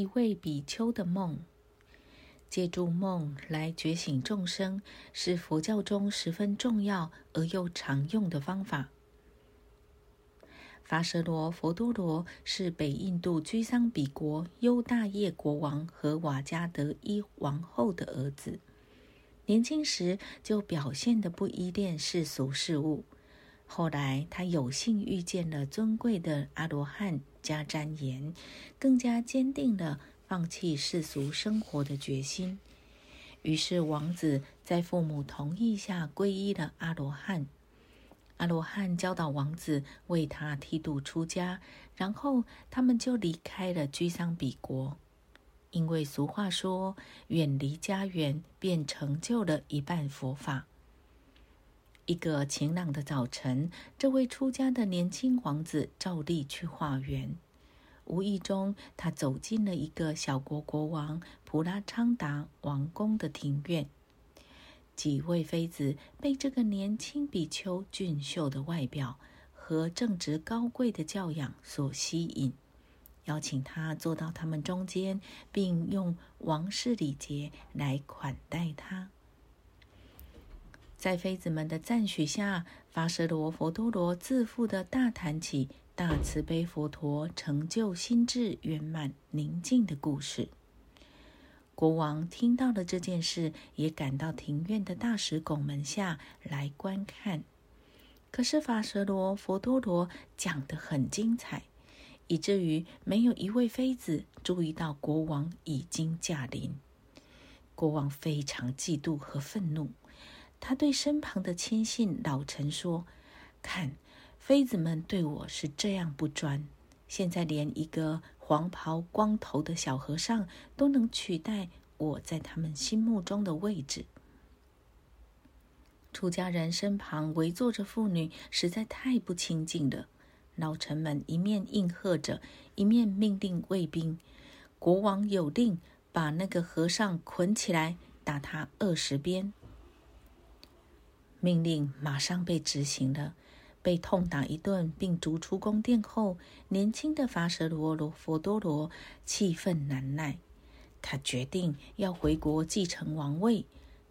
一位比丘的梦。借助梦来觉醒众生，是佛教中十分重要而又常用的方法。伐舍罗佛多罗是北印度居桑比国优大业国王和瓦加德伊王后的儿子。年轻时就表现得不依恋世俗事物，后来他有幸遇见了尊贵的阿罗汉迦旃延，更加坚定了放弃世俗生活的决心。于是王子在父母同意下皈依了阿罗汉。阿罗汉教导王子为他剃度出家，然后他们就离开了居桑比国。因为俗话说：“远离家园，便成就了一半佛法。”一个晴朗的早晨，这位出家的年轻王子照例去化缘，无意中他走进了一个小国国王普拉昌达王宫的庭院。几位妃子被这个年轻比丘俊秀的外表和正直高贵的教养所吸引，邀请他坐到他们中间，并用王室礼节来款待他。在妃子们的赞许下，发舍罗佛多罗自负的大谈起大慈悲佛陀成就心智圆满宁静的故事。国王听到了这件事，也赶到庭院的大石拱门下来观看。可是法舍罗佛多罗讲得很精彩，以至于没有一位妃子注意到国王已经驾临。国王非常嫉妒和愤怒，他对身旁的亲信老臣说：“看，妃子们对我是这样不专。”现在连一个黄袍光头的小和尚都能取代我在他们心目中的位置。出家人身旁围坐着妇女，实在太不清净了。老臣们一面应和着，一面命令卫兵：“国王有令，把那个和尚捆起来，打他二十鞭。”命令马上被执行了。被痛打一顿，并逐出宫殿后，年轻的伐舍罗罗佛多罗气愤难耐。他决定要回国继承王位，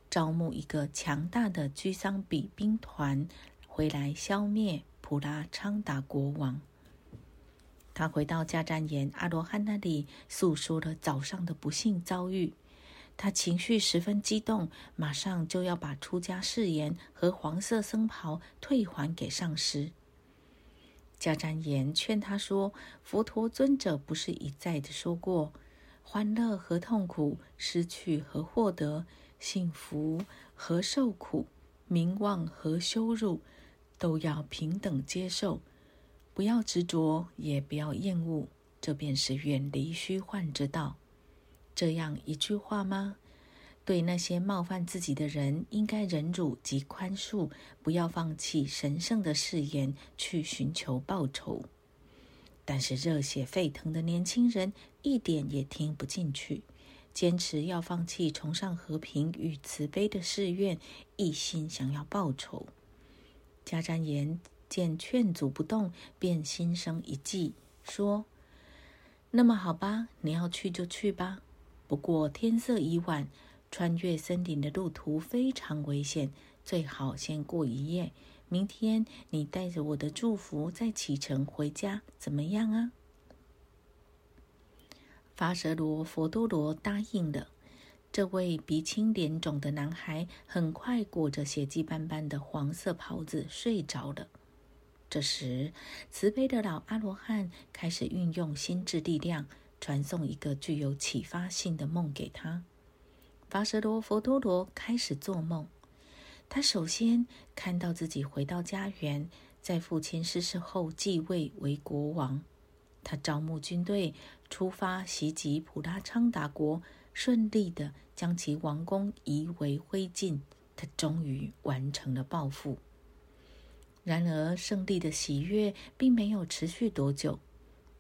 招募一个强大的居桑比兵团回来消灭普拉昌达国王。他回到迦旃延阿罗汉那里，诉说了早上的不幸遭遇。他情绪十分激动，马上就要把出家誓言和黄色僧袍退还给上师。迦旃延劝他说：“佛陀尊者不是一再的说过，欢乐和痛苦，失去和获得，幸福和受苦，名望和羞辱，都要平等接受，不要执着，也不要厌恶，这便是远离虚幻之道。”这样一句话吗？对那些冒犯自己的人，应该忍辱及宽恕，不要放弃神圣的誓言去寻求报仇。但是热血沸腾的年轻人一点也听不进去，坚持要放弃崇尚和平与慈悲的誓愿，一心想要报仇。加占延见劝阻不动，便心生一计，说：“那么好吧，你要去就去吧。”不过天色已晚，穿越森林的路途非常危险，最好先过一夜。明天你带着我的祝福再启程回家，怎么样啊？法舍罗佛多罗答应了。这位鼻青脸肿的男孩很快裹着血迹斑斑的黄色袍子睡着了。这时，慈悲的老阿罗汉开始运用心智力量。传送一个具有启发性的梦给他。法舍罗佛多罗开始做梦。他首先看到自己回到家园，在父亲逝世后继位为国王。他招募军队出发袭击普拉昌达国，顺利的将其王宫夷为灰烬。他终于完成了报复。然而，胜利的喜悦并没有持续多久。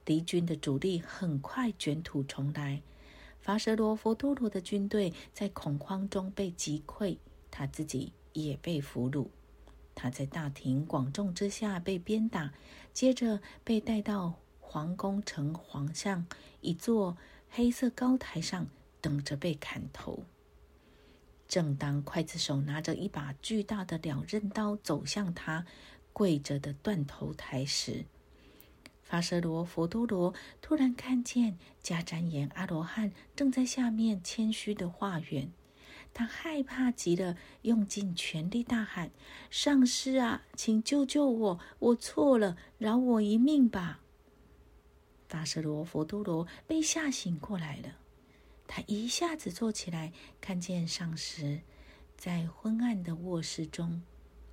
敌军的主力很快卷土重来，法舍罗佛多罗的军队在恐慌中被击溃，他自己也被俘虏。他在大庭广众之下被鞭打，接着被带到皇宫城皇上一座黑色高台上，等着被砍头。正当刽子手拿着一把巨大的两刃刀走向他跪着的断头台时，发舍罗佛多罗突然看见迦旃延阿罗汉正在下面谦虚的化缘。他害怕极了，用尽全力大喊：“上师啊，请救救我！我错了，饶我一命吧！”发舍罗佛多罗被吓醒过来了，他一下子坐起来，看见上师在昏暗的卧室中，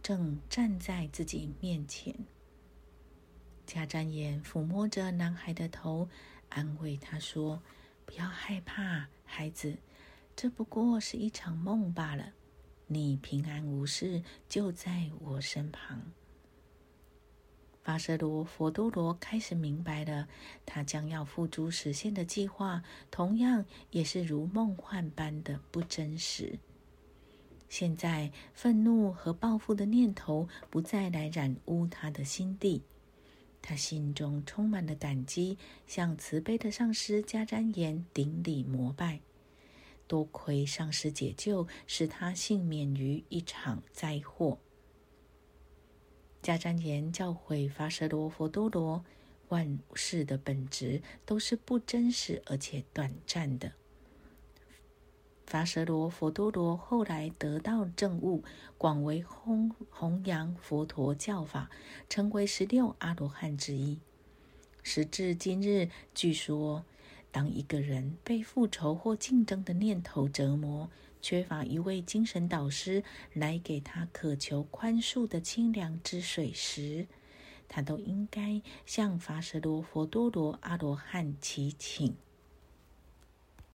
正站在自己面前。迦旃延抚摸着男孩的头，安慰他说：“不要害怕，孩子。”这不过是一场梦罢了，你平安无事，就在我身旁。发舍罗佛多罗开始明白了，他将要付诸实现的计划，同样也是如梦幻般的不真实。现在，愤怒和报复的念头不再来染污他的心地，他心中充满了感激，向慈悲的上师迦旃延顶礼膜拜。多亏上师解救，使他幸免于一场灾祸。迦旃延教诲发舍罗佛多罗，万事的本质都是不真实而且短暂的。发舍罗佛多罗后来得到正悟，广为弘弘扬佛陀教法，成为十六阿罗汉之一。时至今日，据说。当一个人被复仇或竞争的念头折磨，缺乏一位精神导师来给他渴求宽恕的清凉之水时，他都应该向法舍罗佛多罗阿罗汉祈请。